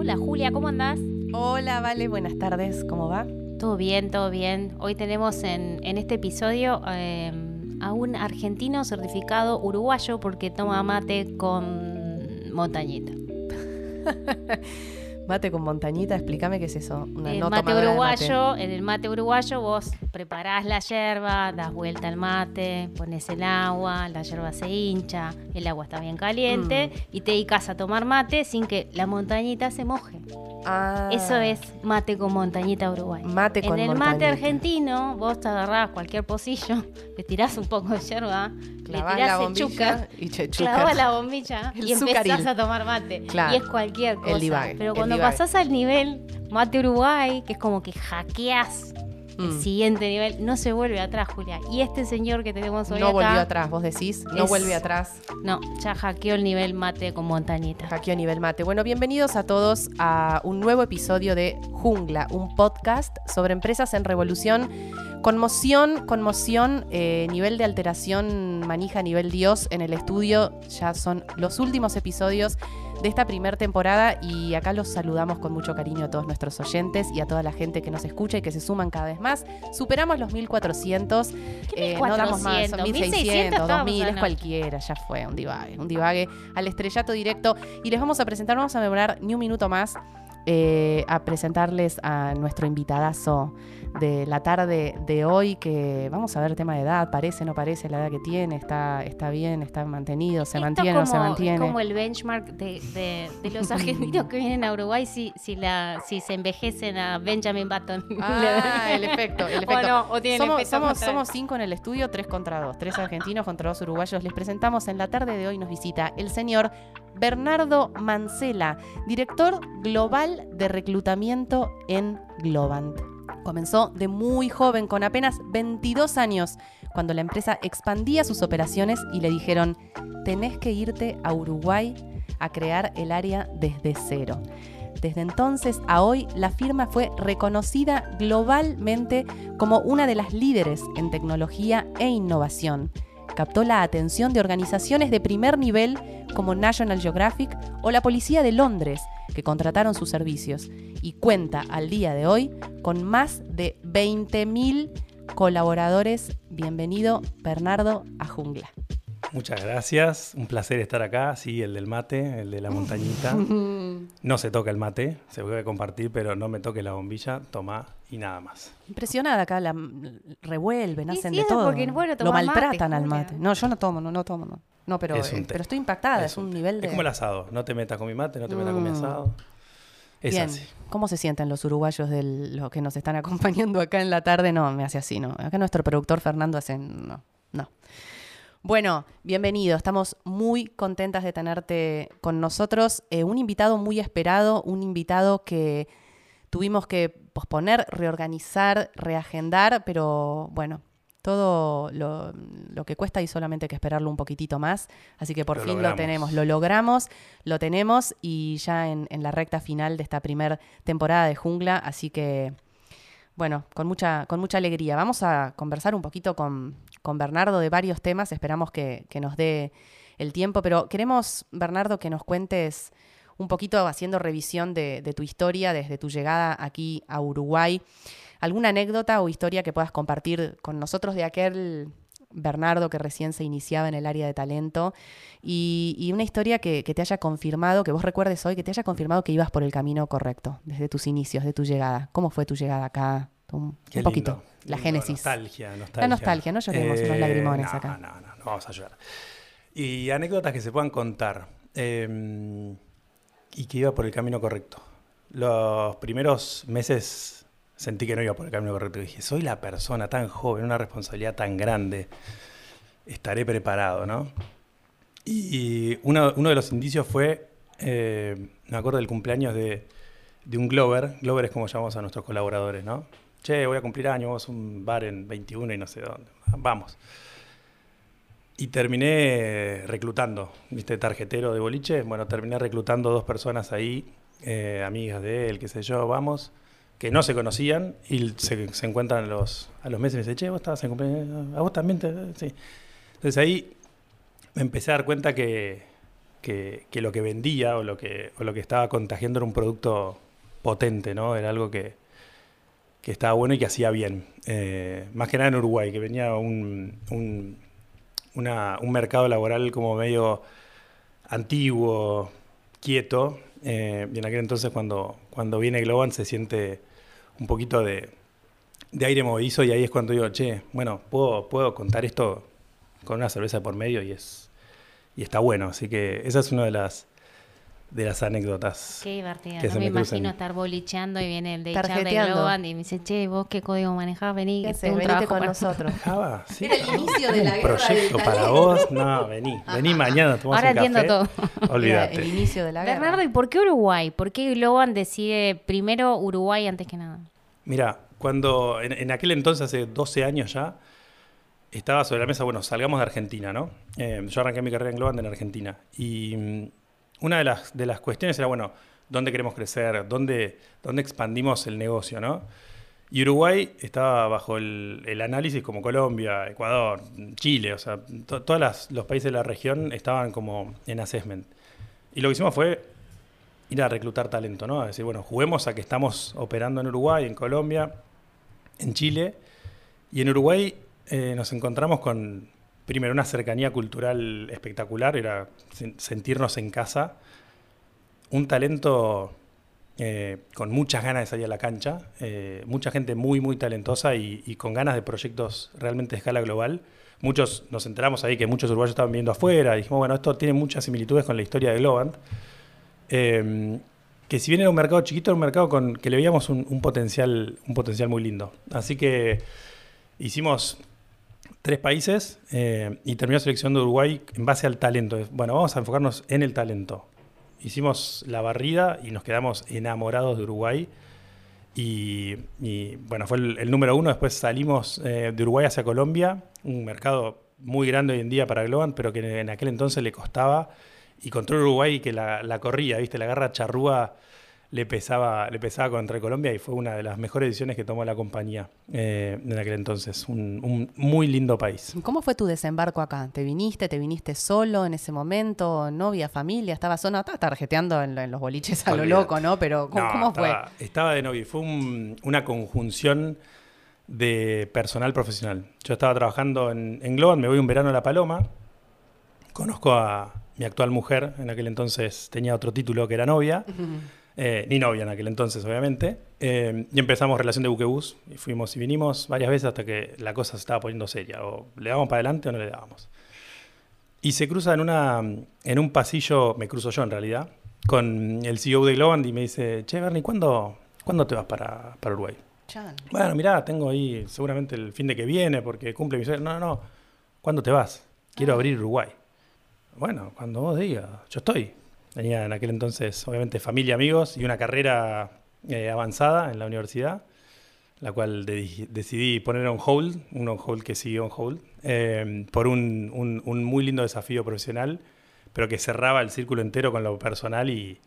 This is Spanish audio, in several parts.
Hola Julia, ¿cómo andás? Hola, Vale, buenas tardes, ¿cómo va? Todo bien, todo bien. Hoy tenemos en, en este episodio eh, a un argentino certificado uruguayo porque toma mate con montañita. Mate con montañita, explícame qué es eso. el no mate uruguayo, en el mate uruguayo vos preparás la yerba, das vuelta al mate, pones el agua, la yerba se hincha, el agua está bien caliente Mm. y te dedicas a tomar mate sin que la montañita se moje. Ah, Eso es mate con montañita uruguay. Mate con en el mate argentino, vos te agarrás cualquier pocillo, le tirás un poco de yerba, Clavás le tirás la bombilla chúcar, y clavás la bombilla El y empezás a tomar mate. Claro. Y es cualquier cosa. Pero el cuando divague. Pasás al nivel mate uruguay, que es como que hackeás el Mm. siguiente nivel, no se vuelve atrás, Julia. Y este señor que tenemos hoy No acá, volvió atrás, vos decís. No es- vuelve atrás. no, ya hackeó el nivel mate con montañita. A nivel mate. Bueno, bienvenidos a todos a un nuevo episodio de Jungla, un podcast sobre empresas en revolución. Conmoción, conmoción, eh, nivel de alteración, manija, nivel Dios en el estudio. Ya son los últimos episodios de esta primera temporada y acá los saludamos con mucho cariño a todos nuestros oyentes y a toda la gente que nos escucha y que se suman cada vez más. Superamos los 1400. ¿Qué eh, no damos más, 1400? son 1600, 1600 2000, es cualquiera, ya fue, un divague, un divague al estrellato directo. Y les vamos a presentar, vamos a demorar ni un minuto más eh, a presentarles a nuestro invitadazo de la tarde de hoy, que vamos a ver tema de edad, parece, no parece, la edad que tiene, está, está bien, está mantenido, se Esto mantiene, no se como- mantiene. Es como el benchmark de, de- de los argentinos que vienen a Uruguay si, si, la, si se envejecen a Benjamin Button. Ah, el efecto, el efecto. O no, o somos, efecto somos, somos cinco en el estudio, tres contra dos. Tres argentinos contra dos uruguayos. Les presentamos en la tarde de hoy, nos visita el señor Bernardo Mancela, director global de reclutamiento en Globant. Comenzó de muy joven, con apenas 22 años, cuando la empresa expandía sus operaciones y le dijeron, tenés que irte a Uruguay a crear el área desde cero. Desde entonces a hoy, la firma fue reconocida globalmente como una de las líderes en tecnología e innovación. Captó la atención de organizaciones de primer nivel como National Geographic o la Policía de Londres, que contrataron sus servicios, y cuenta al día de hoy con más de 20.000 colaboradores. Bienvenido, Bernardo, a Jungla. Muchas gracias, un placer estar acá, sí, el del mate, el de la montañita. No se toca el mate, se puede compartir, pero no me toque la bombilla, toma y nada más. Impresionada acá, la revuelven, Y hacen sí, de todo. porque, bueno, Lo tomás mate, maltratan al mate. No, yo no tomo, no, no tomo, no. No, pero, Es un eh, pero estoy impactada, es, Es un, un nivel de... Es como el asado, no te metas con mi mate, no te metas con mi Mm. asado. Es Bien, así. ¿cómo se sienten los uruguayos de los que nos están acompañando acá en la tarde? No, me hace así, ¿no? Acá nuestro productor Fernando hace... No, no. Bueno, bienvenido. Estamos muy contentas de tenerte con nosotros. Eh, un invitado muy esperado, un invitado que tuvimos que posponer, reorganizar, reagendar, pero bueno, todo lo, lo que cuesta y solamente hay que esperarlo un poquitito más. Así que por Lo fin lo tenemos, lo logramos, lo tenemos y ya en, en la recta final de esta primera temporada de Jungla. Así que, bueno, con mucha, con mucha alegría. Vamos a conversar un poquito con, con Bernardo de varios temas. Esperamos que, que nos dé el tiempo, pero queremos, Bernardo, que nos cuentes un poquito haciendo revisión de, de tu historia desde tu llegada aquí a Uruguay. ¿Alguna anécdota o historia que puedas compartir con nosotros de aquel Bernardo que recién se iniciaba en el área de talento? Y, y una historia que, que te haya confirmado, que vos recuerdes hoy, que te haya confirmado que ibas por el camino correcto desde tus inicios, de tu llegada. ¿Cómo fue tu llegada acá? Un, poquito. lindo, La lindo, génesis. Nostalgia, nostalgia. La nostalgia, no lloremos unos lagrimones no, acá. No, no, no vamos a llorar. Y anécdotas que se puedan contar. eh, y que iba por el camino correcto. Los primeros meses sentí que no iba por el camino correcto. Dije, soy la persona tan joven, una responsabilidad tan grande. Estaré preparado, ¿no? Y uno, uno de los indicios fue, eh, me acuerdo del cumpleaños de, de un Glover. Glover es como llamamos a nuestros colaboradores, ¿no? Che, voy a cumplir años, vamos a un bar en 21 y no sé dónde. Vamos. Y terminé reclutando, ¿viste? Tarjetero de boliche. Bueno, terminé reclutando dos personas ahí, eh, amigas de él, qué sé yo, vamos, que no se conocían y se, encuentran a los, a los meses y me dicen, che, vos estabas en cumpleaños, a vos también, te... sí. Entonces ahí me empecé a dar cuenta que, que, lo que vendía o lo que, o lo que estaba contagiando era un producto potente, ¿no? Era algo que, que estaba bueno y que hacía bien. Eh, más que nada en Uruguay, que venía un, un, un mercado laboral como medio antiguo, quieto. eh, y en aquel entonces cuando, cuando viene Globan se siente un poquito de, de aire movedizo y ahí es cuando digo, che, bueno, puedo, puedo contar esto con una cerveza por medio y es y está bueno. Así que esa es una de las de las anécdotas. Qué divertido. Que No se me imagino estar bolicheando y viene el de HR de. Globan y me dice, che, vos qué código manejás, vení, ¿Qué que tengo un trabajo con para- nosotros. Java, sí. Era el inicio de la guerra del proyecto para vos. No, vení. Vení mañana, tomamos Ahora un entiendo café. todo. Era Olvídate. el inicio de la guerra. Bernardo, ¿y por qué Uruguay? ¿Por qué Globan decide primero Uruguay antes que nada? Mira, cuando en, en aquel entonces, hace 12 años ya, estaba sobre la mesa, bueno, salgamos de Argentina, ¿no? Eh, yo arranqué mi carrera en Globant en Argentina. Y mm, una de las, de las cuestiones era, bueno, ¿dónde queremos crecer? ¿Dónde, dónde expandimos el negocio, no? Y Uruguay estaba bajo el, el análisis como Colombia, Ecuador, Chile, o sea, to- todos los países de la región estaban como en assessment. Y lo que hicimos fue ir a reclutar talento, ¿no? A decir, bueno, juguemos a que estamos operando en Uruguay, en Colombia, en Chile. Y en Uruguay eh, nos encontramos con, primero, una cercanía cultural espectacular, era sen- sentirnos en casa. Un talento eh, con muchas ganas de salir a la cancha, eh, mucha gente muy, muy talentosa y, con ganas de proyectos realmente de escala global. Muchos nos enteramos ahí que muchos uruguayos estaban viendo afuera y dijimos, bueno, esto tiene muchas similitudes con la historia de Globant. Eh, que si bien era un mercado chiquito, era un mercado con que le veíamos un potencial, un potencial muy lindo. Así que hicimos tres países eh, y terminó seleccionando Uruguay en base al talento. Bueno, vamos a enfocarnos en el talento. Hicimos la barrida y nos quedamos enamorados de Uruguay. Y, bueno, fue el, número uno. Después salimos eh, de Uruguay hacia Colombia, un mercado muy grande hoy en día para Globan, pero que en aquel entonces le costaba. Y contra Uruguay que la, la corría, ¿viste? La garra charrúa le pesaba, le pesaba contra Colombia y fue una de las mejores decisiones que tomó la compañía eh, en aquel entonces. Un, un muy lindo país. ¿Cómo fue tu desembarco acá? ¿Te viniste? ¿Te viniste solo en ese momento? ¿Novia, familia? ¿Estabas solo? Estabas tarjeteando en, lo- en los boliches a lo loco, ¿no? Pero ¿cómo, No, cómo fue? estaba, Estaba de novio. Fue un- una conjunción de personal profesional. Yo estaba trabajando en, en Globan, me voy un verano a La Paloma. Conozco a mi actual mujer, en aquel entonces tenía otro título que era novia. Eh, ni novia en aquel entonces, obviamente. Eh, y empezamos relación de buquebús. Y fuimos y vinimos varias veces hasta que la cosa se estaba poniendo seria. O le dábamos para adelante o no le dábamos. Y se cruza en, una, en un pasillo, me cruzo yo en realidad, con el CEO de Globant y me dice, che, Bernie, ¿cuándo, ¿cuándo te vas para, para Uruguay? Chan. Bueno, mirá, tengo ahí seguramente el fin de que viene porque cumple mi sueño. No, no, no. ¿Cuándo te vas? Quiero abrir Uruguay. Bueno, cuando vos digas, yo estoy. Tenía en aquel entonces, obviamente, familia, amigos y una carrera eh, avanzada en la universidad, la cual de- decidí poner on hold, un on hold que siguió on hold, eh, por un, un- un muy lindo desafío profesional, pero que cerraba el círculo entero con lo personal y,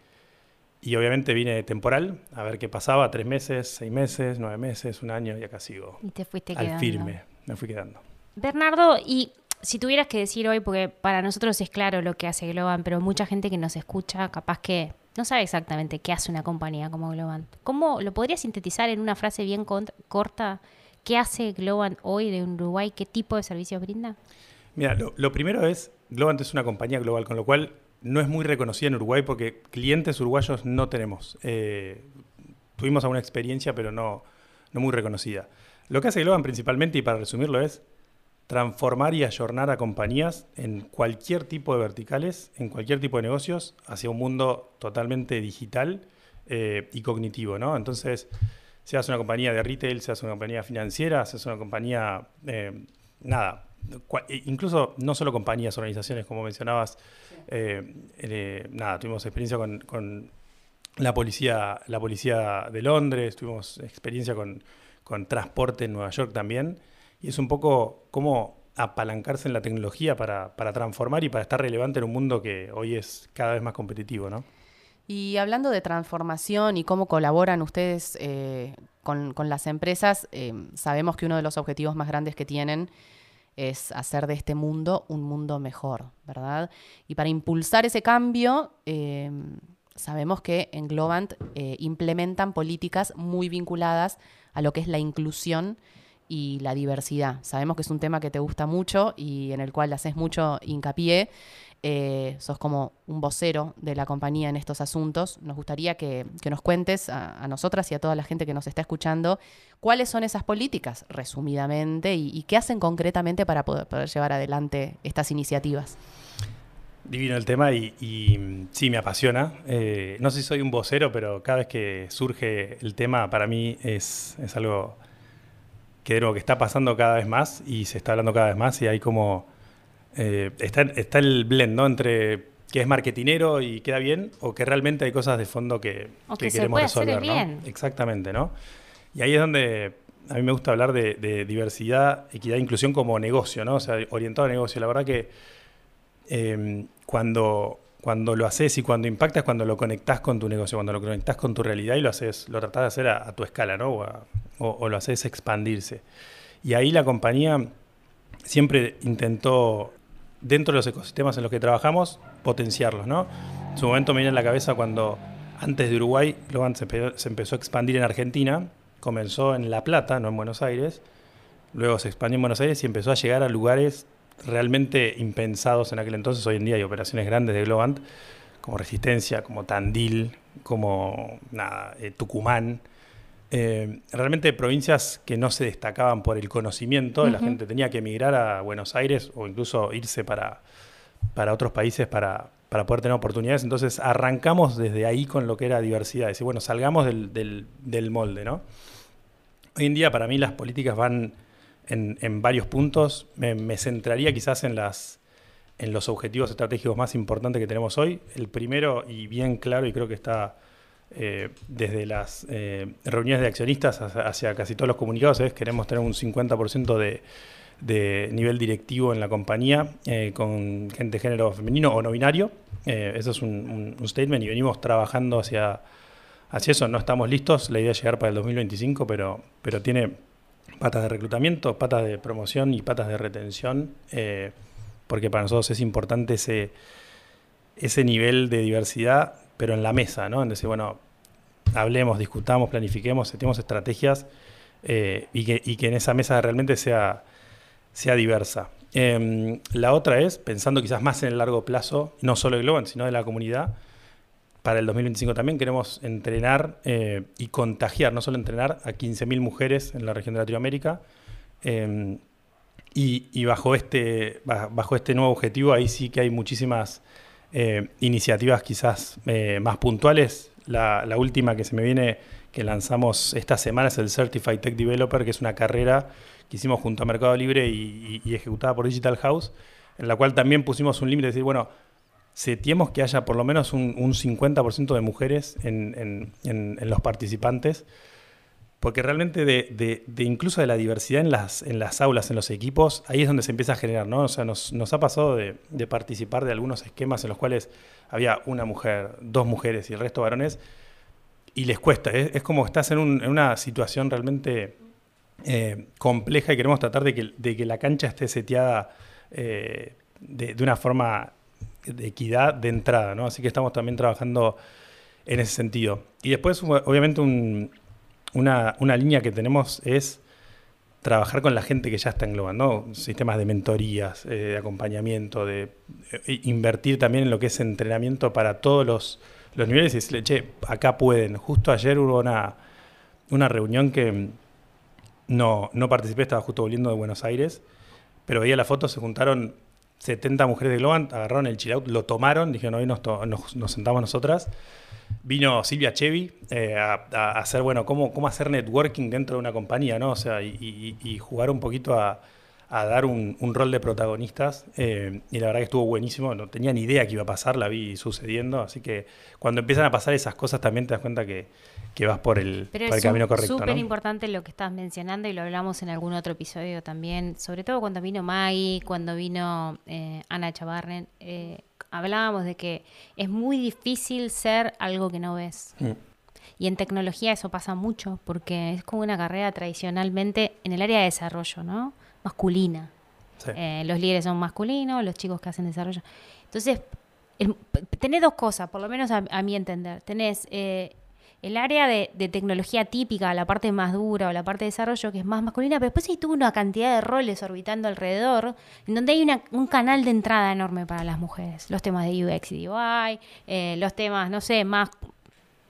y obviamente vine temporal, a ver qué pasaba, tres meses, seis meses, nueve meses, un año y acá sigo Y te fuiste al quedando. firme, me fui quedando. Bernardo, y si tuvieras que decir hoy, porque para nosotros es claro lo que hace Globan, pero mucha gente que nos escucha capaz que no sabe exactamente qué hace una compañía como Globan. ¿Cómo lo podrías sintetizar en una frase bien corta? ¿Qué hace Globan hoy de Uruguay? ¿Qué tipo de servicios brinda? Mira, lo, primero es, Globant es una compañía global, con lo cual no es muy reconocida en Uruguay porque clientes uruguayos no tenemos. Eh, tuvimos alguna experiencia, pero no, no muy reconocida. Lo que hace Globant principalmente, y para resumirlo, es transformar y ayornar a compañías en cualquier tipo de verticales, en cualquier tipo de negocios, hacia un mundo totalmente digital eh, y cognitivo, ¿no? Entonces, seas una compañía de retail, seas una compañía financiera, seas una compañía, eh, nada, e- incluso no solo compañías, organizaciones, como mencionabas, eh, nada, tuvimos experiencia con, con la policía, la policía de Londres, tuvimos experiencia con, con transporte en Nueva York también, y es un poco cómo apalancarse en la tecnología para, para transformar y para estar relevante en un mundo que hoy es cada vez más competitivo, ¿no? Y hablando de transformación y cómo colaboran ustedes eh, con, con las empresas, eh, sabemos que uno de los objetivos más grandes que tienen es hacer de este mundo un mundo mejor, ¿verdad? Y para impulsar ese cambio, eh, sabemos que en Globant implementan políticas muy vinculadas a lo que es la inclusión y la diversidad. Sabemos que es un tema que te gusta mucho y en el cual haces mucho hincapié. Eh, sos como un vocero de la compañía en estos asuntos. Nos gustaría que, nos cuentes a, nosotras y a toda la gente que nos está escuchando cuáles son esas políticas, resumidamente, y, qué hacen concretamente para poder, llevar adelante estas iniciativas. Divino el tema y, sí, me apasiona. Eh, no sé si soy un vocero, pero cada vez que surge el tema, para mí es, es algo que, que está pasando cada vez más y se está hablando cada vez más y hay como eh, está, está, el blend, ¿no? Entre que es marketinero y queda bien, o que realmente hay cosas de fondo que, queremos resolver, Bien. Exactamente, ¿no? Y ahí es donde a mí me gusta hablar de, diversidad, equidad e inclusión como negocio, ¿no? O sea, orientado a negocio. La verdad que em, cuando, cuando lo haces y cuando impactas, cuando lo conectás con tu negocio, cuando lo conectás con tu realidad y lo haces, lo tratás de hacer a, tu escala, ¿no? O, lo haces expandirse. Y ahí la compañía siempre intentó dentro de los ecosistemas en los que trabajamos, potenciarlos, ¿no? En su momento me viene en la cabeza cuando antes de Uruguay, Globan se, empezó a expandir en Argentina, comenzó en La Plata, no en Buenos Aires, luego se expandió en Buenos Aires y empezó a llegar a lugares realmente impensados en aquel entonces. Hoy en día hay operaciones grandes de Globant, como Resistencia, como Tandil, como eh, Tucumán, eh, realmente provincias que no se destacaban por el conocimiento, la gente tenía que emigrar a Buenos Aires o incluso irse para, para otros países para, para, poder tener oportunidades. Entonces arrancamos desde ahí con lo que era diversidad, decir, bueno, salgamos del, del, molde, ¿no? Hoy en día para mí las políticas van en, varios puntos, me, centraría quizás en las en los objetivos estratégicos más importantes que tenemos hoy. El primero y bien claro, y creo que está eh, desde las eh, reuniones de accionistas hacia, casi todos los comunicados es queremos tener un 50% de, de, nivel directivo en la compañía eh, con gente de género femenino o no binario. eso es un, statement y venimos trabajando hacia, hacia eso. No estamos listos, la idea es llegar para el 2025, pero, pero tiene patas de reclutamiento, patas de promoción y patas de retención, porque para nosotros es importante ese, ese nivel de diversidad pero en la mesa, ¿no? En decir, bueno, hablemos, discutamos, planifiquemos, setemos estrategias eh, y, que, en esa mesa realmente sea, sea diversa. Em, la otra es, pensando quizás más en el largo plazo, no solo de Globan, sino de la comunidad, para el 2025 también queremos entrenar eh, y contagiar, no solo entrenar a 15.000 mujeres en la región de Latinoamérica. Em, y, bajo, este, bajo este nuevo objetivo, ahí sí que hay muchísimas eh, iniciativas quizás eh, más puntuales. La, última que se me viene, que lanzamos esta semana, es el Certified Tech Developer, que es una carrera que hicimos junto a Mercado Libre y, ejecutada por Digital House, en la cual también pusimos un límite de decir, bueno, setiemos que haya por lo menos un, 50% de mujeres en, los participantes porque realmente de, incluso de la diversidad en las, en las aulas, en los equipos, ahí es donde se empieza a generar, ¿no? O sea, nos, ha pasado de, participar de algunos esquemas en los cuales había una mujer, dos mujeres y el resto varones, y les cuesta. Es, como estás en, una situación realmente eh, compleja y queremos tratar de que, la cancha esté seteada eh, de, una forma de equidad de entrada, ¿no? Así que estamos también trabajando en ese sentido. Y después, obviamente, un, una, línea que tenemos es trabajar con la gente que ya está en Globan, ¿no? Sistemas de mentorías, eh, de acompañamiento, de eh, invertir también en lo que es entrenamiento para todos los, niveles y decirle, che, acá pueden. Justo ayer hubo una, reunión que no, no participé, estaba justo volviendo de Buenos Aires, pero veía la foto, se juntaron 70 mujeres de Globan, agarraron el chill lo tomaron, dijeron, hoy nos, nos sentamos nosotras vino Silvia Chevy eh, a, hacer, bueno, cómo, cómo hacer networking dentro de una compañía, ¿no? O sea, y, jugar un poquito a, dar un, rol de protagonistas. Eh, y la verdad que estuvo buenísimo. No tenía ni idea que iba a pasar, la vi sucediendo. Así que cuando empiezan a pasar esas cosas también te das cuenta que, vas por el, camino correcto. Es súper importante lo que estás mencionando y lo hablamos en algún otro episodio también, sobre todo cuando vino Maggie, cuando vino eh, Ana Chavarren hablábamos de que es muy difícil ser algo que no ves. Mm. Y en tecnología eso pasa mucho, porque es como una carrera tradicionalmente en el área de desarrollo, ¿no? Masculina. Sí. Eh, los líderes son masculinos, los chicos que hacen desarrollo. Entonces, el- tenés dos cosas, por lo menos a, a mi entender. Tenés eh, el área de, de tecnología típica, la parte más dura o la parte de desarrollo que es más masculina, pero después hay toda una cantidad de roles orbitando alrededor, en donde hay una- un canal de entrada enorme para las mujeres. Los temas de UX y UI, eh, los temas, no sé, más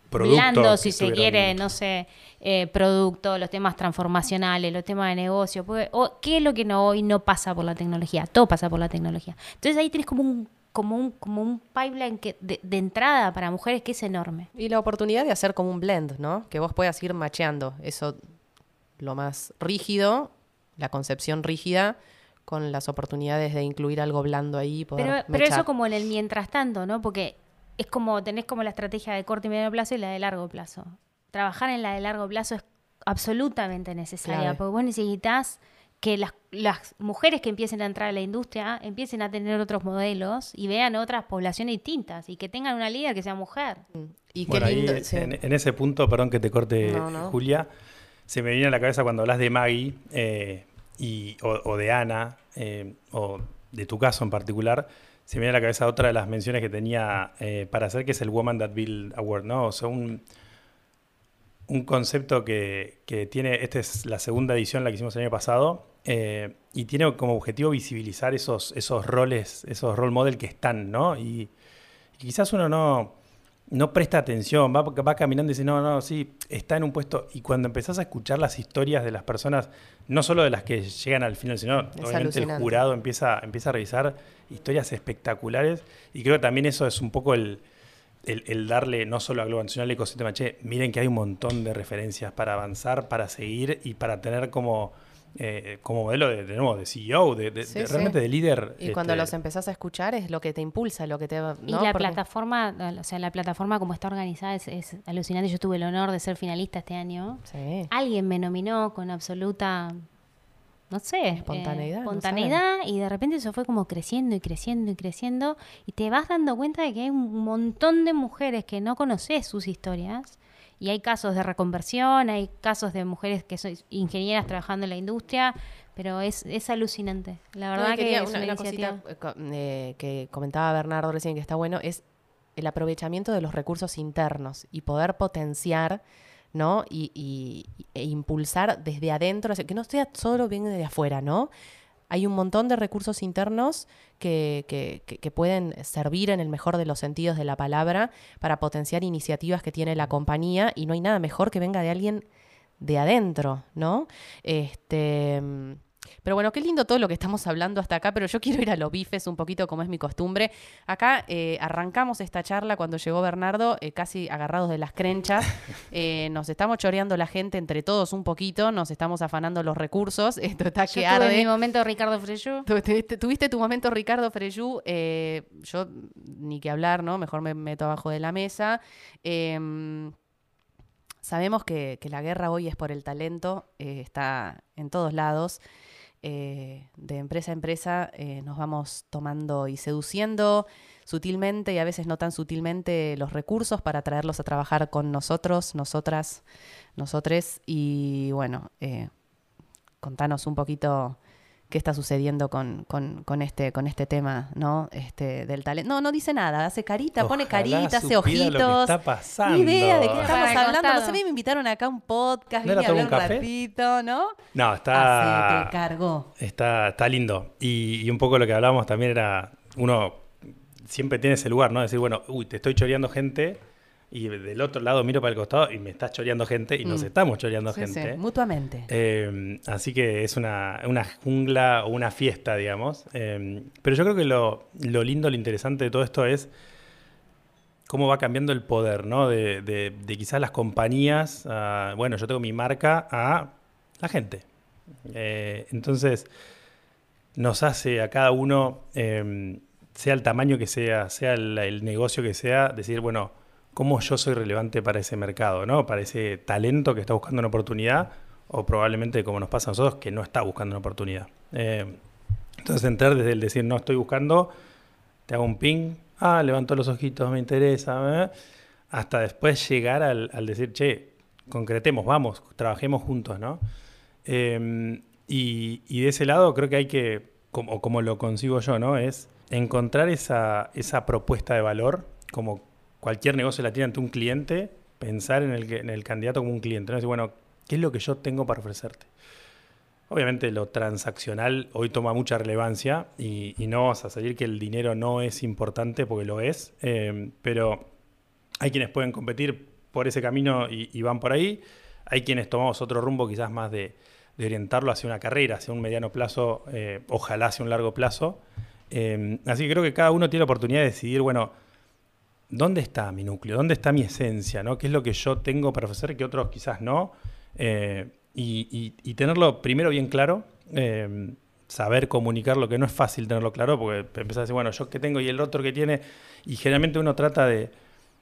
Productos blando, que si se quiere, no sé, eh, producto, los temas transformacionales, los temas de negocio. porque- o, ¿Qué es lo que no, hoy no pasa por la tecnología? Todo pasa por la tecnología. Entonces ahí tienes como un, como un, como un pipeline que, de, de entrada para mujeres que es enorme. Y la oportunidad de hacer como un blend, ¿no? Que vos puedas ir macheando eso, lo más rígido, la concepción rígida, con las oportunidades de incluir algo blando ahí. Poder Pero, pero eso como en el mientras tanto, ¿no? Porque es como, tenés como la estrategia de corto y medio plazo y la de largo plazo. Trabajar en la de largo plazo es absolutamente necesaria, Clave. porque vos necesitas que las, las mujeres que empiecen a entrar a la industria empiecen a tener otros modelos y vean otras poblaciones distintas y que tengan una líder que sea mujer. Y qué Bueno, ahí, lindo. sí. en, en ese punto, perdón que te corte, No, no. Julia, se me viene a la cabeza cuando hablas de Maggie eh, y, o, o de Ana, eh, o de tu caso en particular, se me viene a la cabeza otra de las menciones que tenía eh, para hacer, que es el Woman That Build Award, ¿no? O sea, un, un concepto que, que tiene, esta es la segunda edición, la que hicimos el año pasado, eh, y tiene como objetivo visibilizar esos, esos roles, esos role model que están, ¿no? Y, y quizás uno no, no presta atención, va, va caminando y dice, no, no, sí, está en un puesto. Y cuando empezás a escuchar las historias de las personas, no solo de las que llegan al final, sino obviamente el jurado empieza, empieza a revisar historias espectaculares. Y creo que también eso es un poco el, el, el darle no solo a Global, sino al ecosistema, che, miren que hay un montón de referencias para avanzar, para seguir y para tener como, eh, como modelo de, de nuevo, de CEO, de, de- Sí, de- sí. realmente de líder. Y cuando este, los empezás a escuchar es lo que te impulsa, lo que te va. Y ¿no? la Porque- plataforma, o sea, la plataforma como está organizada es, es alucinante. Yo tuve el honor de ser finalista este año. Sí. Alguien me nominó con absoluta, no sé, eh, Espontaneidad, no espontaneidad y de repente eso fue como creciendo y creciendo y creciendo y te vas dando cuenta de que hay un montón de mujeres que no conoces sus historias y hay casos de reconversión, hay casos de mujeres que son ingenieras trabajando en la industria, pero es, es alucinante. La No, verdad y que es una, una, cosita eh, eh, que comentaba Bernardo recién que está bueno es el aprovechamiento de los recursos internos y poder potenciar ¿no? Y, y- e impulsar desde adentro, que no sea solo bien de afuera, ¿no? Hay un montón de recursos internos que, que- que- pueden servir en el mejor de los sentidos de la palabra para potenciar iniciativas que tiene la compañía y no hay nada mejor que venga de alguien de adentro, ¿no? Este, mm, pero bueno, qué lindo todo lo que estamos hablando hasta acá, pero yo quiero ir a los bifes un poquito como es mi costumbre. Acá eh, arrancamos esta charla cuando llegó Bernardo, eh, casi agarrados de las crenchas. Eh, nos estamos choreando la gente entre todos un poquito, nos estamos afanando los recursos. Esto está Yo que tuve arde. mi momento Ricardo Freyú. Tu- Tuviste, tuviste tu momento, Ricardo Freyú. yo, ni que hablar, ¿no? Mejor me meto abajo de la mesa. Em, sabemos que, que la guerra hoy es por el talento, está en todos lados. Eh, de empresa a empresa eh, nos vamos tomando y seduciendo sutilmente y a veces no tan sutilmente los recursos para traerlos a trabajar con nosotros, nosotras, nosotres. Y bueno, eh, contanos un poquito qué está sucediendo con, con- con este, con este tema, ¿no? Este, del talento. No, no dice nada, hace carita, pone carita, hace ojitos. Lo que está pasando. Ni idea de qué estamos hablando. No sé, me invitaron acá a un podcast, ¿No vine era a todo hablar un un café? ratito, ¿no? No, está. Hacete cargo. Está, está lindo. Y, y un poco lo que hablábamos también era, uno siempre tiene ese lugar, ¿no? Decir, bueno, uy, te estoy choreando gente y del otro lado miro para el costado y me estás choreando gente y nos Mm. estamos choreando Sí, gente. sí, mutuamente. Eh, así que es una, una jungla o una fiesta, digamos. Eh, pero yo creo que lo, lo lindo, lo interesante de todo esto es cómo va cambiando el poder, ¿no? De, de- de quizás las compañías, a, bueno, yo tengo mi marca, a la gente. Eh, entonces, nos hace a cada uno, sea el tamaño que sea, sea el, el negocio que sea, decir, bueno, ¿cómo yo soy relevante para ese mercado, ¿no? Para ese talento que está buscando una oportunidad, o probablemente, como nos pasa a nosotros, que no está buscando una oportunidad. Eh, entonces, entrar desde el decir, no estoy buscando, te hago un ping, ah, levanto los ojitos, me interesa, ¿eh? hasta después llegar al, decir, che, concretemos, vamos, trabajemos juntos, ¿no? Eh, y, y de ese lado creo que hay que como, como lo consigo yo, ¿no? Es encontrar esa, esa propuesta de valor, como cualquier negocio la tiene ante un cliente, pensar en el, en el candidato como un cliente. ¿no? Decir, bueno, ¿qué es lo que yo tengo para ofrecerte? Obviamente lo transaccional hoy toma mucha relevancia y, no vas a salir que el dinero no es importante porque lo es, eh, pero hay quienes pueden competir por ese camino y, van por ahí, hay quienes tomamos otro rumbo quizás más de, orientarlo hacia una carrera, hacia un mediano plazo, eh, ojalá hacia un largo plazo. Eh, así que creo que cada uno tiene la oportunidad de decidir, bueno, ¿dónde está mi núcleo? ¿Dónde está mi esencia? ¿no? ¿Qué es lo que yo tengo para ofrecer que otros quizás no? Eh, y, y- y tenerlo primero bien claro, eh, saber comunicarlo, que no es fácil tenerlo claro, porque empezás a decir, bueno, yo qué tengo y el otro que tiene, y generalmente uno trata de,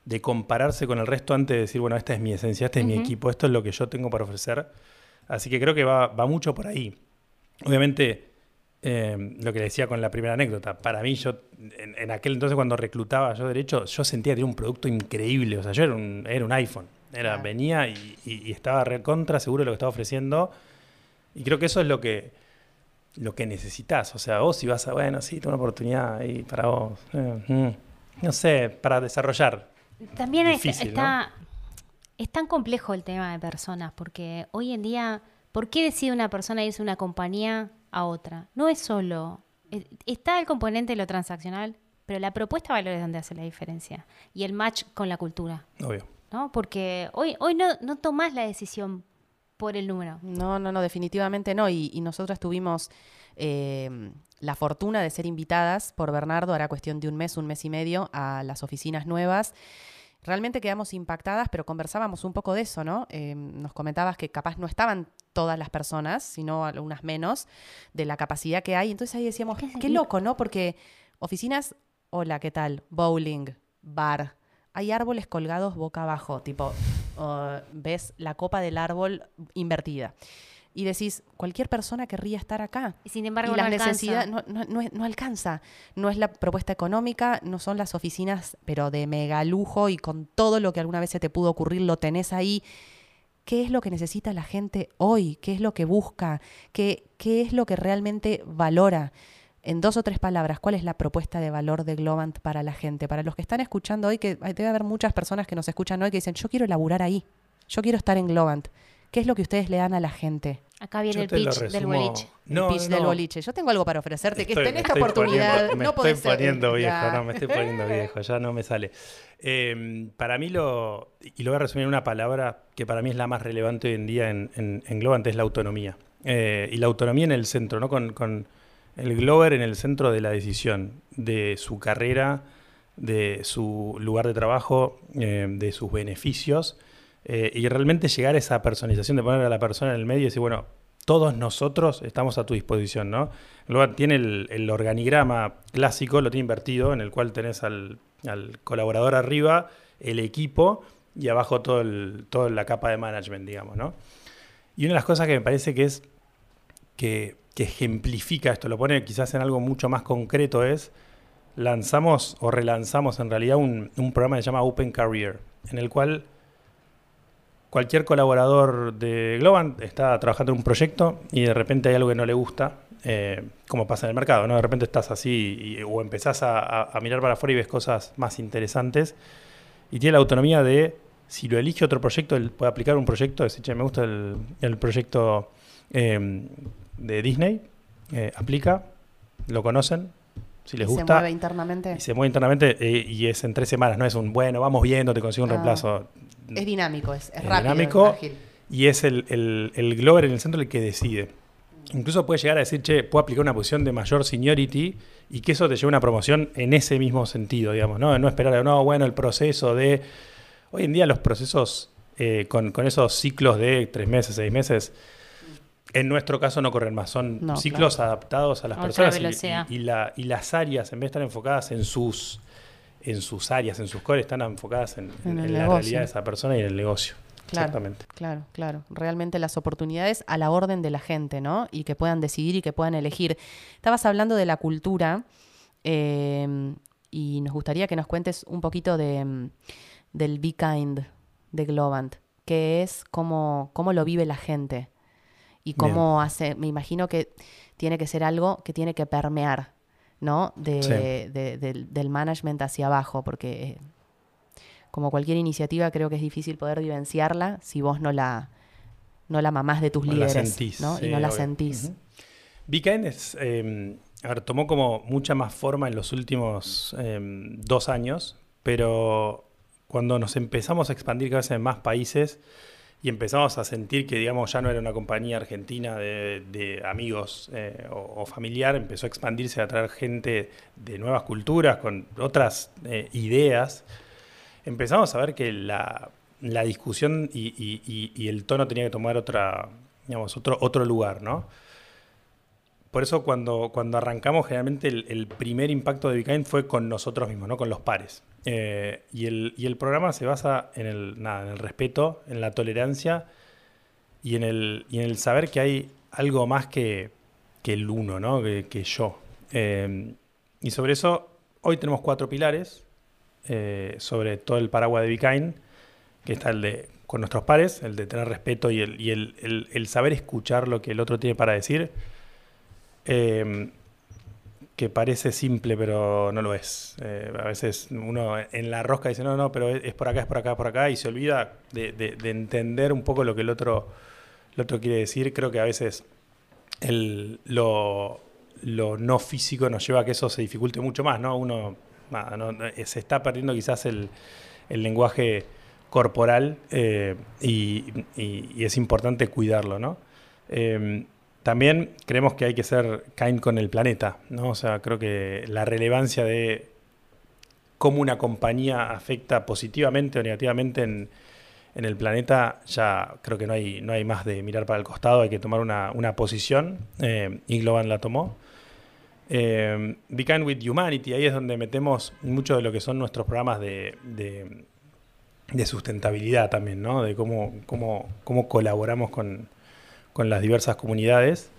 de compararse con el resto antes de decir, bueno, esta es mi esencia, este es mi equipo, esto es lo que yo tengo para ofrecer. Así que creo que va, va mucho por ahí. Obviamente, eh, lo que le decía con la primera anécdota, para mí yo, en, en aquel entonces cuando reclutaba yo derecho, yo sentía que tenía un producto increíble, o sea, yo era un, era un iPhone, era, venía y, y- y estaba recontra seguro de lo que estaba ofreciendo, y creo que eso es lo que, lo que necesitas, o sea, vos si vas a, bueno, sí, tengo una oportunidad ahí para vos, eh, mm, no sé, para desarrollar. También es- Difícil, está, es tan complejo el tema de personas, porque hoy en día, ¿por qué decide una persona irse de una compañía a otra? No es solo, es- está el componente de lo transaccional, pero la propuesta de valor es donde hace la diferencia. Y el match con la cultura, Obvio. ¿no? Porque hoy, hoy no, no tomás la decisión por el número. No, no, no, definitivamente no. Y, y nosotras tuvimos eh, la fortuna de ser invitadas por Bernardo, hará cuestión de un mes, un mes y medio, a las oficinas nuevas. Realmente quedamos impactadas, pero conversábamos un poco de eso, ¿no? Eh, nos comentabas que capaz no estaban todas las personas, sino algunas menos, de la capacidad que hay. Entonces ahí decíamos, ¿Qué loco, ¿no? Porque oficinas, hola, ¿qué tal? Bowling, bar. Hay árboles colgados boca abajo, tipo, uh, ves la copa del árbol invertida. Y decís, cualquier persona querría estar acá. Y sin embargo, y las necesidades no, no- no no alcanza. No es la propuesta económica, no son las oficinas, pero de mega lujo y con todo lo que alguna vez se te pudo ocurrir, lo tenés ahí. ¿Qué es lo que necesita la gente hoy? ¿Qué es lo que busca? ¿Qué, qué es lo que realmente valora? En dos o tres palabras, ¿cuál es la propuesta de valor de Globant para la gente? Para los que están escuchando hoy, que debe haber muchas personas que nos escuchan hoy que dicen, yo quiero laburar ahí, yo quiero estar en Globant. ¿Qué es lo que ustedes le dan a la gente? Acá viene Yo el pitch del boliche. No, el pitch no, del boliche. Yo tengo algo para ofrecerte, que Estoy- tenés esta estoy oportunidad. poniendo- me no estoy podés ser- poniendo viejo, Ya. no, me estoy poniendo viejo, ya no me sale. Eh, para mí lo, y lo voy a resumir en una palabra que para mí es la más relevante hoy en día en, en, en Globant, es la autonomía. Eh, y la autonomía en el centro, ¿no? Con, con el Glover en el centro de la decisión, de su carrera, de su lugar de trabajo, eh, de sus beneficios, eh, y realmente llegar a esa personalización de poner a la persona en el medio y decir, bueno, todos nosotros estamos a tu disposición, ¿no? Luego tiene el, organigrama clásico, lo tiene invertido, en el cual tenés al, colaborador arriba, el equipo y abajo toda la capa de management, digamos, ¿no? Y una de las cosas que me parece que es que, que ejemplifica esto, lo pone quizás en algo mucho más concreto, es lanzamos o relanzamos en realidad un, un programa que se llama Open Career, en el cual cualquier colaborador de Globant está trabajando en un proyecto y de repente hay algo que no le gusta, eh, como pasa en el mercado, ¿no? De repente estás así y- o empezás a, mirar para afuera y ves cosas más interesantes y tiene la autonomía de, si lo elige otro proyecto, él puede aplicar un proyecto, decir, che, me gusta el, proyecto eh, de Disney, eh, aplica, lo conocen, si les Y se gusta, mueve internamente. y se mueve internamente eh, y es en tres semanas, no es un, bueno, vamos viendo, te consigo un Ah. reemplazo. Es dinámico, es, es Es rápido, dinámico. es. Y es el, el, el Glover en el centro el que decide. Incluso puede llegar a decir, che, puedo aplicar una posición de mayor seniority y que eso te lleve a una promoción en ese mismo sentido, digamos, ¿no? No esperar, no, bueno, el proceso de... Hoy en día los procesos eh, con, con esos ciclos de tres meses, seis meses, en nuestro caso no corren más, son No, ciclos adaptados a las Otra personas y- la- y las áreas, en vez de estar enfocadas en sus, en sus áreas, en sus cores, están enfocadas en, En el en la realidad de esa persona y en el negocio. Claro. Exactamente. Claro, claro. Realmente las oportunidades a la orden de la gente, ¿no? Y que puedan decidir y que puedan elegir. Estabas hablando de la cultura eh, y nos gustaría que nos cuentes un poquito de, mm, del Be Kind de Globant, que es cómo, cómo lo vive la gente. Y cómo hace, me imagino que tiene que ser algo que tiene que permear, ¿no? De, Sí. de- del, del management hacia abajo, porque eh, como cualquier iniciativa creo que es difícil poder vivenciarla si vos no la, no la mamás de tus No la líderes, sentís, ¿no? sí, y no la obvio. sentís. Es, eh, a ver, tomó como mucha más forma en los últimos eh, dos años, pero cuando nos empezamos a expandir cada vez en más países y empezamos a sentir que, digamos, ya no era una compañía argentina de, amigos eh, o, familiar, empezó a expandirse, a traer gente de nuevas culturas, con otras eh, ideas, empezamos a ver que la, discusión y, el tono tenía que tomar otra, digamos, otro, otro lugar, ¿no? Por eso cuando, cuando arrancamos, generalmente el, primer impacto de Bekind fue con nosotros mismos, ¿no? con los pares. Eh, y, el, y el programa se basa en el, nada, en el respeto, en la tolerancia y en el, y en el saber que hay algo más que, que el uno, ¿no? que, yo. Eh, y sobre eso, hoy tenemos cuatro pilares eh, sobre todo el paraguas de Bekind, que está el de con nuestros pares, el de tener respeto y el, y el, el- saber escuchar lo que el otro tiene para decir, eh, que parece simple, pero no lo es. Eh, a veces uno en la rosca dice, no, no, pero es, por acá, es por acá, es por acá, y se olvida de, de- de entender un poco lo que el otro, el otro quiere decir. Creo que a veces el, lo, lo no físico nos lleva a que eso se dificulte mucho más, ¿no? Uno no- se está perdiendo quizás el, el lenguaje corporal eh, y, es importante cuidarlo, ¿no? Eh, también creemos que hay que ser kind con el planeta, ¿no? O sea, creo que la relevancia de cómo una compañía afecta positivamente o negativamente en, en el planeta, ya creo que no hay, no hay más de mirar para el costado, hay que tomar una, una posición, eh, y Globan la tomó. Eh, Be Kind with Humanity, ahí es donde metemos mucho de lo que son nuestros programas de, de- de sustentabilidad también, ¿no? De cómo, cómo, cómo colaboramos con, con las diversas comunidades.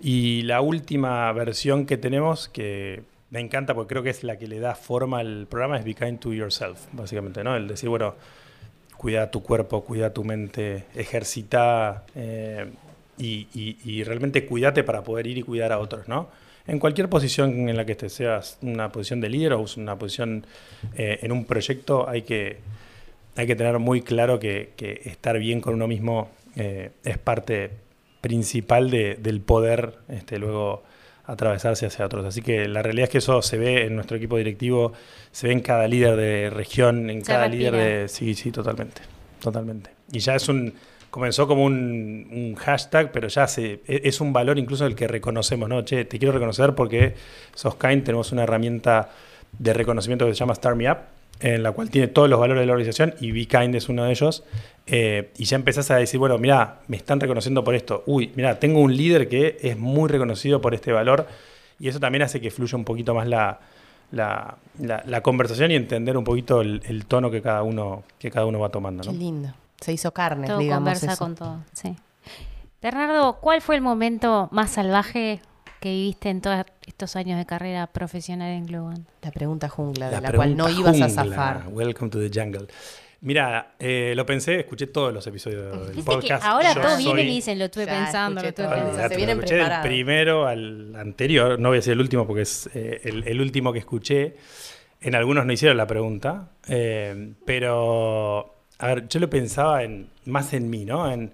Y la última versión que tenemos, que me encanta porque creo que es la que le da forma al programa, es Be Kind to Yourself, básicamente, ¿no? El decir, bueno, cuida tu cuerpo, cuida tu mente, ejercita eh, y, y- y realmente cuídate para poder ir y cuidar a otros, ¿no? En cualquier posición en la que estés, seas una posición de líder o una posición eh, en un proyecto, hay que, hay que tener muy claro que, que estar bien con uno mismo eh, es parte principal de- del poder este, luego atravesarse hacia otros. Así que la realidad es que eso se ve en nuestro equipo directivo, se ve en cada líder de región, en Se cada respira. líder de... Sí, sí, totalmente, totalmente. Y ya es un... Comenzó como un, un hashtag, pero ya se, e- es un valor incluso el que reconocemos, ¿no? Che, te quiero reconocer porque sos kind, tenemos una herramienta de reconocimiento que se llama Start Me Up, en la cual tiene todos los valores de la organización y Be Kind es uno de ellos. Eh, y ya empezás a decir, bueno, mira, me están reconociendo por esto. Uy, mira, tengo un líder que es muy reconocido por este valor y eso también hace que fluya un poquito más la, la, la- la conversación y entender un poquito el, el tono que cada uno que cada uno va tomando. Qué ¿no? lindo. Se hizo carne, Todo digamos. conversa eso. con todo, sí. Bernardo, ¿cuál fue el momento más salvaje que viviste en todos estos años de carrera profesional en Globan? La pregunta jungla, de la, cual no ibas a zafar. Welcome to the jungle. Mira, eh, lo pensé, escuché todos los episodios del Viste que podcast. ahora Yo todos soy- vienen y dicen, lo estuve Ya pensando, lo estuve todo. pensando. Olvidate, Se vienen escuché del preparados. primero al anterior, no voy a decir el último porque es eh, el, el último que escuché. En algunos no hicieron la pregunta, eh, pero a ver, yo lo pensaba en, más en mí, ¿no? En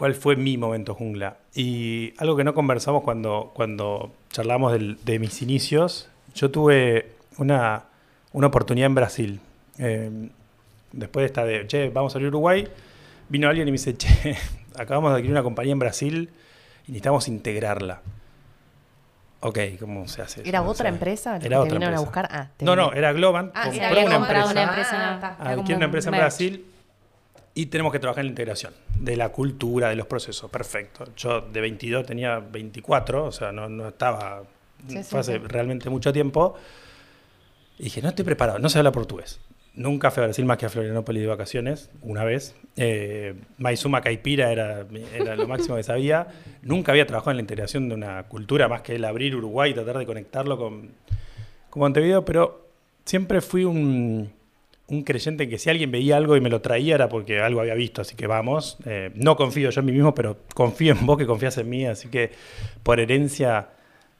cuál fue mi momento jungla. Y algo que no conversamos cuando, cuando charlamos del- de mis inicios, yo tuve una, una oportunidad en Brasil. Eh, después de esta de, che, vamos a salir a Uruguay, vino alguien y me dice, che, acabamos de adquirir una compañía en Brasil y necesitamos integrarla. Ok, ¿cómo se hace eso? ¿Era No otra empresa? que Era te otra vinieron a empresa. buscar? Ah, No, no, era Globan. Ah, compró era una empresa. una empresa. Ah, Adquiere una empresa en merch. Brasil y tenemos que trabajar en la integración de la cultura, de los procesos. Perfecto. Yo de 22 tenía 24, o sea, no, no estaba. Sí, fue hace sí. realmente mucho tiempo. Y dije, no estoy preparado, no sé hablar portugués. Nunca fui a Brasil más que a Florianópolis de vacaciones, una vez. Eh, Maizuma Caipira era, era lo máximo que sabía. Nunca había trabajado en la integración de una cultura más que el abrir Uruguay y tratar de conectarlo con, con Montevideo, pero siempre fui un, un creyente en que si alguien veía algo y me lo traía era porque algo había visto, así que vamos. Eh, no confío yo en mí mismo, pero confío en vos que confías en mí, así que por herencia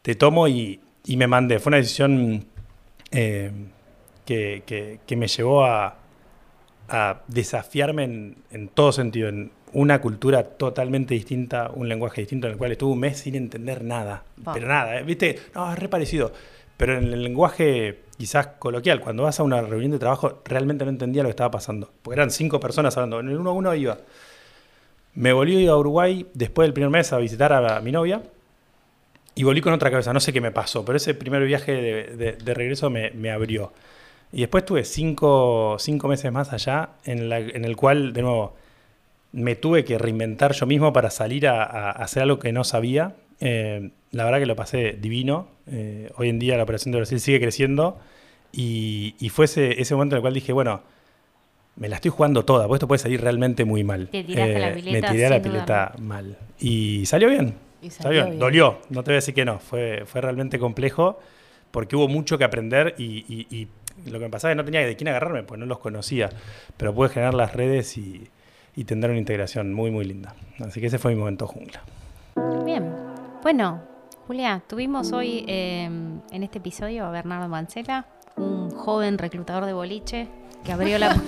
te tomo y, y me mandé. Fue una decisión eh, que, que- que me llevó a, a desafiarme en, en todo sentido, en una cultura totalmente distinta, un lenguaje distinto en el cual estuve un mes sin entender nada, pero nada, ¿eh? ¿viste? No, es re parecido. Pero en el lenguaje quizás coloquial, cuando vas a una reunión de trabajo, realmente no entendía lo que estaba pasando. Porque eran cinco personas hablando, en el uno a uno iba. Me volví a Uruguay después del primer mes a visitar a mi novia y volví con otra cabeza. No sé qué me pasó, pero ese primer viaje de, regreso me, abrió. Y después tuve cinco, cinco meses más allá, en el cual, de nuevo, me tuve que reinventar yo mismo para salir a, a hacer algo que no sabía. Eh, la verdad que lo pasé divino. Eh, hoy en día la operación de Brasil sigue creciendo. Y, y fue ese, ese momento en el cual dije, bueno, me la estoy jugando toda, porque esto puede salir realmente muy mal. Te tiraste a la Eh, pileta Me tiré a la pileta mal. Y salió bien. Y Salió salió bien. bien. Dolió, no te voy a decir que no. Fue, fue realmente complejo porque hubo mucho que aprender y, y- y lo que me pasaba es que no tenía de quién agarrarme, pues no los conocía. Pero pude generar las redes y, y tener una integración muy, muy linda. Así que ese fue mi momento jungla. Bien. Bueno, Julia, tuvimos hoy eh, en este episodio a Bernardo Mancela, un joven reclutador de boliche que abrió la,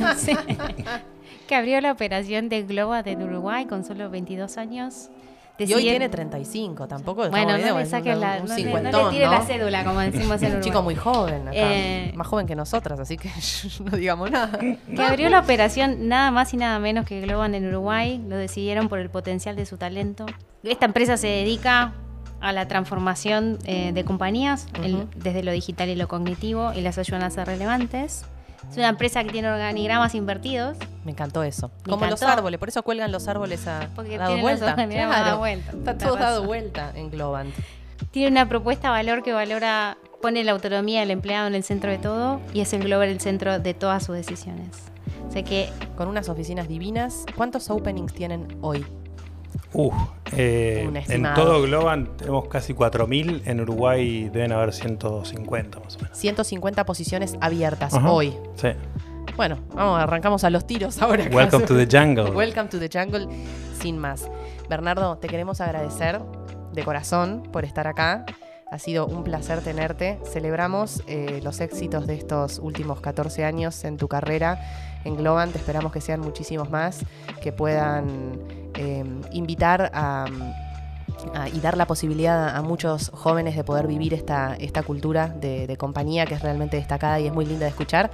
que abrió la operación de Globat en Uruguay con solo 22 años. Y hoy tiene 35, tampoco Bueno, no le es saques un- la, un no, le- no cincuentón, le tire ¿no? la cédula, como decimos en Un Uruguay. chico muy joven, acá, Eh, más joven que nosotras, así que no digamos nada. que abrió la operación nada más y nada menos que Globan en Uruguay. Lo decidieron por el potencial de su talento. Esta empresa se dedica a la transformación eh, de compañías el- desde lo digital y lo cognitivo y las ayudan a ser relevantes. Es una empresa que tiene organigramas invertidos Me encantó eso. Me Como los árboles, por eso cuelgan los árboles a porque dado vuelta. Claro. dado vuelta. Está todo dado vuelta en Globant. Tiene una propuesta valor que valora, pone la autonomía del empleado en el centro de todo y es el Glover el centro de todas sus decisiones. O sea que Con unas oficinas divinas. ¿Cuántos openings tienen hoy? Uf, eh, en todo Globan tenemos casi 4.000, en Uruguay deben haber 150 más o menos. 150 posiciones abiertas hoy. Sí. Bueno, vamos, arrancamos a los tiros ahora. Welcome to the jungle. Welcome to the jungle. Sin más. Bernardo, te queremos agradecer de corazón por estar acá. Ha sido un placer tenerte. Celebramos eh, los éxitos de estos últimos 14 años en tu carrera en Globant. Esperamos que sean muchísimos más, que puedan eh, invitar a, a- y dar la posibilidad a muchos jóvenes de poder vivir esta, esta cultura de, de compañía que es realmente destacada y es muy linda de escuchar.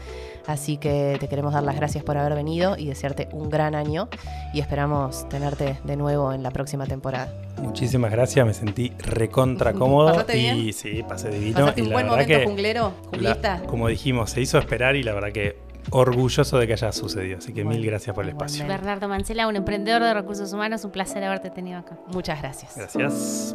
Así que te queremos dar las gracias por haber venido y desearte un gran año y esperamos tenerte de nuevo en la próxima temporada. Muchísimas gracias, me sentí recontra cómodo. ¿Pasaste y bien? sí, pasé divino. ¿Pasaste y un la buen verdad momento que junglero, la- como dijimos, se hizo esperar y la verdad que orgulloso de que haya sucedido. Así que Bueno, mil gracias por el espacio. Bernardo Mancela, un emprendedor de recursos humanos, un placer haberte tenido acá. Muchas gracias. Gracias.